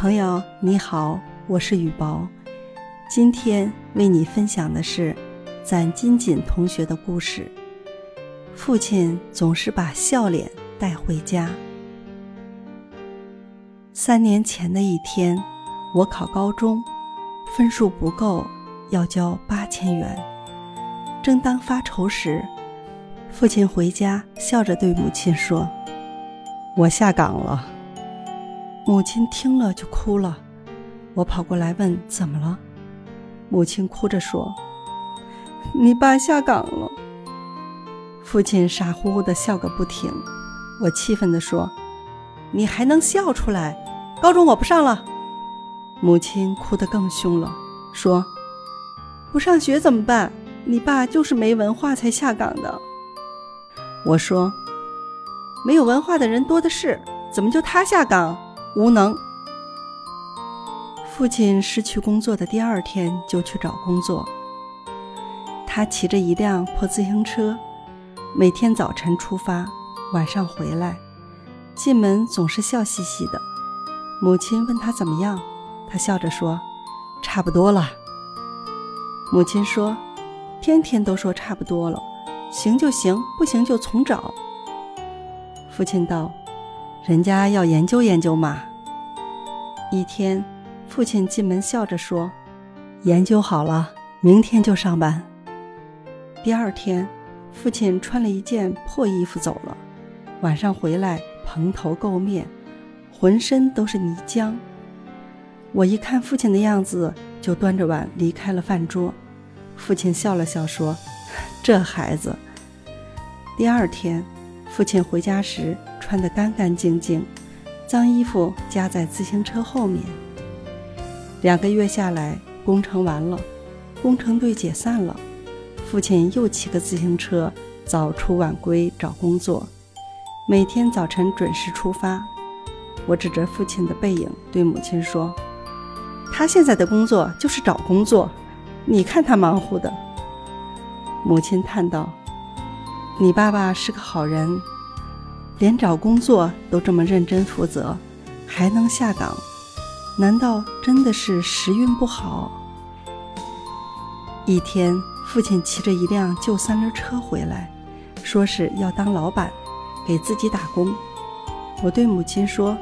朋友你好，我是雨薄，今天为你分享的是攒金锦同学的故事。父亲总是把笑脸带回家。三年前的一天，我考高中，分数不够，要交八千元。正当发愁时，父亲回家，笑着对母亲说：“我下岗了。”母亲听了就哭了，我跑过来问怎么了，母亲哭着说：“你爸下岗了。”父亲傻乎乎的笑个不停，我气愤地说：“你还能笑出来？高中我不上了。”母亲哭得更凶了，说：“不上学怎么办？你爸就是没文化才下岗的。”我说：“没有文化的人多的是，怎么就他下岗？”无能。父亲失去工作的第二天就去找工作。他骑着一辆破自行车，每天早晨出发，晚上回来，进门总是笑嘻嘻的。母亲问他怎么样，他笑着说：“差不多了。”母亲说：“天天都说差不多了，行就行，不行就重找。”父亲道。人家要研究研究嘛。一天，父亲进门笑着说：“研究好了，明天就上班。”第二天，父亲穿了一件破衣服走了。晚上回来，蓬头垢面，浑身都是泥浆。我一看父亲的样子，就端着碗离开了饭桌。父亲笑了笑说：“ 这孩子。”第二天，父亲回家时。穿得干干净净，脏衣服夹在自行车后面。两个月下来，工程完了，工程队解散了，父亲又骑个自行车早出晚归找工作，每天早晨准时出发。我指着父亲的背影对母亲说：“他现在的工作就是找工作，你看他忙乎的。”母亲叹道：“你爸爸是个好人。”连找工作都这么认真负责，还能下岗，难道真的是时运不好？一天，父亲骑着一辆旧三轮车回来，说是要当老板，给自己打工。我对母亲说：“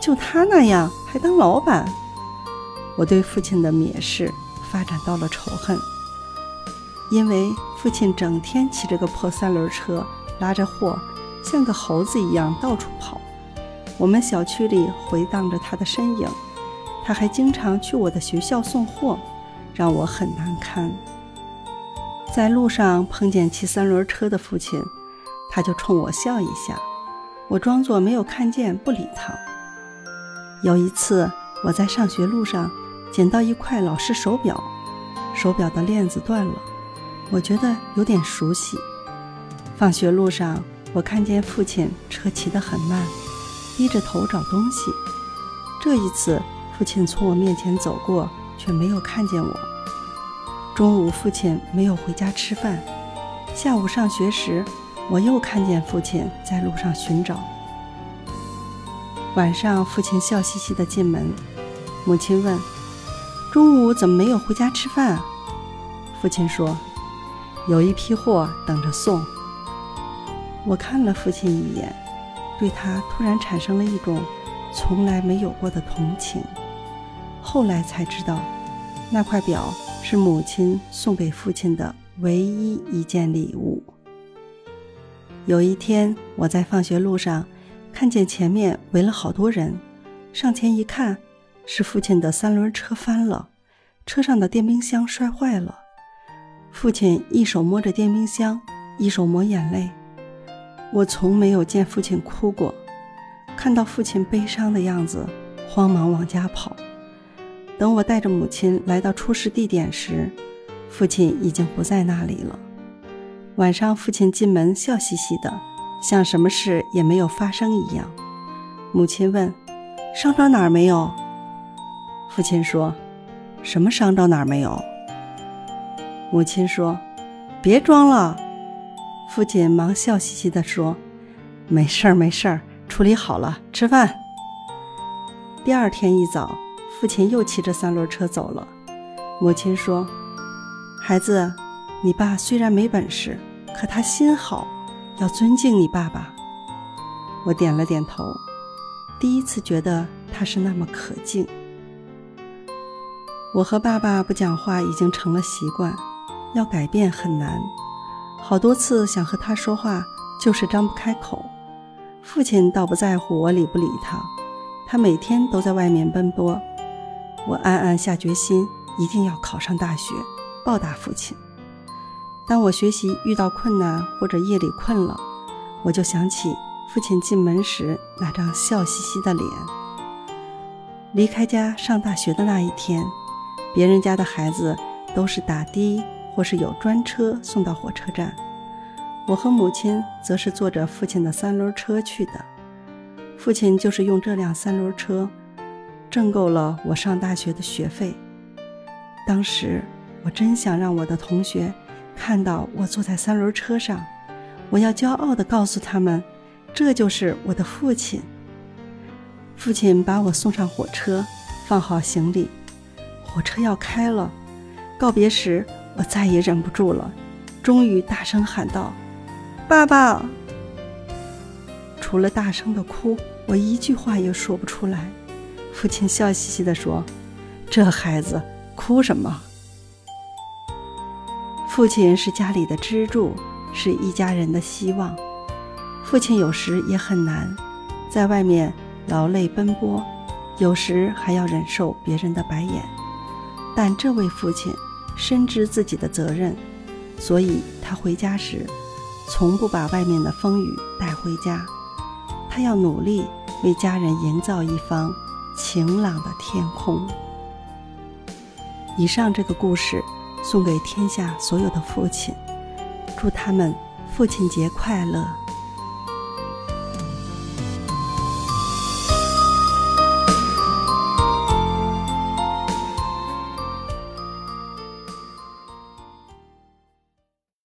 就他那样还当老板？”我对父亲的蔑视发展到了仇恨，因为父亲整天骑着个破三轮车，拉着货。像个猴子一样到处跑，我们小区里回荡着他的身影。他还经常去我的学校送货，让我很难堪。在路上碰见骑三轮车的父亲，他就冲我笑一下，我装作没有看见，不理他。有一次，我在上学路上捡到一块老式手表，手表的链子断了，我觉得有点熟悉。放学路上。我看见父亲车骑得很慢，低着头找东西。这一次，父亲从我面前走过，却没有看见我。中午，父亲没有回家吃饭。下午上学时，我又看见父亲在路上寻找。晚上，父亲笑嘻嘻地进门，母亲问：“中午怎么没有回家吃饭？”父亲说：“有一批货等着送。”我看了父亲一眼，对他突然产生了一种从来没有过的同情。后来才知道，那块表是母亲送给父亲的唯一一件礼物。有一天，我在放学路上看见前面围了好多人，上前一看，是父亲的三轮车翻了，车上的电冰箱摔坏了。父亲一手摸着电冰箱，一手抹眼泪。我从没有见父亲哭过，看到父亲悲伤的样子，慌忙往家跑。等我带着母亲来到出事地点时，父亲已经不在那里了。晚上，父亲进门笑嘻嘻的，像什么事也没有发生一样。母亲问：“伤着哪儿没有？”父亲说：“什么伤着哪儿没有？”母亲说：“别装了。”父亲忙笑嘻嘻地说：“没事儿，没事儿，处理好了，吃饭。”第二天一早，父亲又骑着三轮车走了。母亲说：“孩子，你爸虽然没本事，可他心好，要尊敬你爸爸。”我点了点头，第一次觉得他是那么可敬。我和爸爸不讲话已经成了习惯，要改变很难。好多次想和他说话，就是张不开口。父亲倒不在乎我理不理他，他每天都在外面奔波。我暗暗下决心，一定要考上大学，报答父亲。当我学习遇到困难或者夜里困了，我就想起父亲进门时那张笑嘻嘻的脸。离开家上大学的那一天。别人家的孩子都是打的，或是有专车送到火车站。我和母亲则是坐着父亲的三轮车去的。父亲就是用这辆三轮车挣够了我上大学的学费。当时我真想让我的同学看到我坐在三轮车上，我要骄傲地告诉他们，这就是我的父亲。父亲把我送上火车，放好行李。火车要开了，告别时我再也忍不住了，终于大声喊道：“爸爸！”除了大声的哭，我一句话也说不出来。父亲笑嘻嘻地说：“这孩子哭什么？”父亲是家里的支柱，是一家人的希望。父亲有时也很难，在外面劳累奔波，有时还要忍受别人的白眼。但这位父亲深知自己的责任，所以他回家时从不把外面的风雨带回家。他要努力为家人营造一方晴朗的天空。以上这个故事送给天下所有的父亲，祝他们父亲节快乐。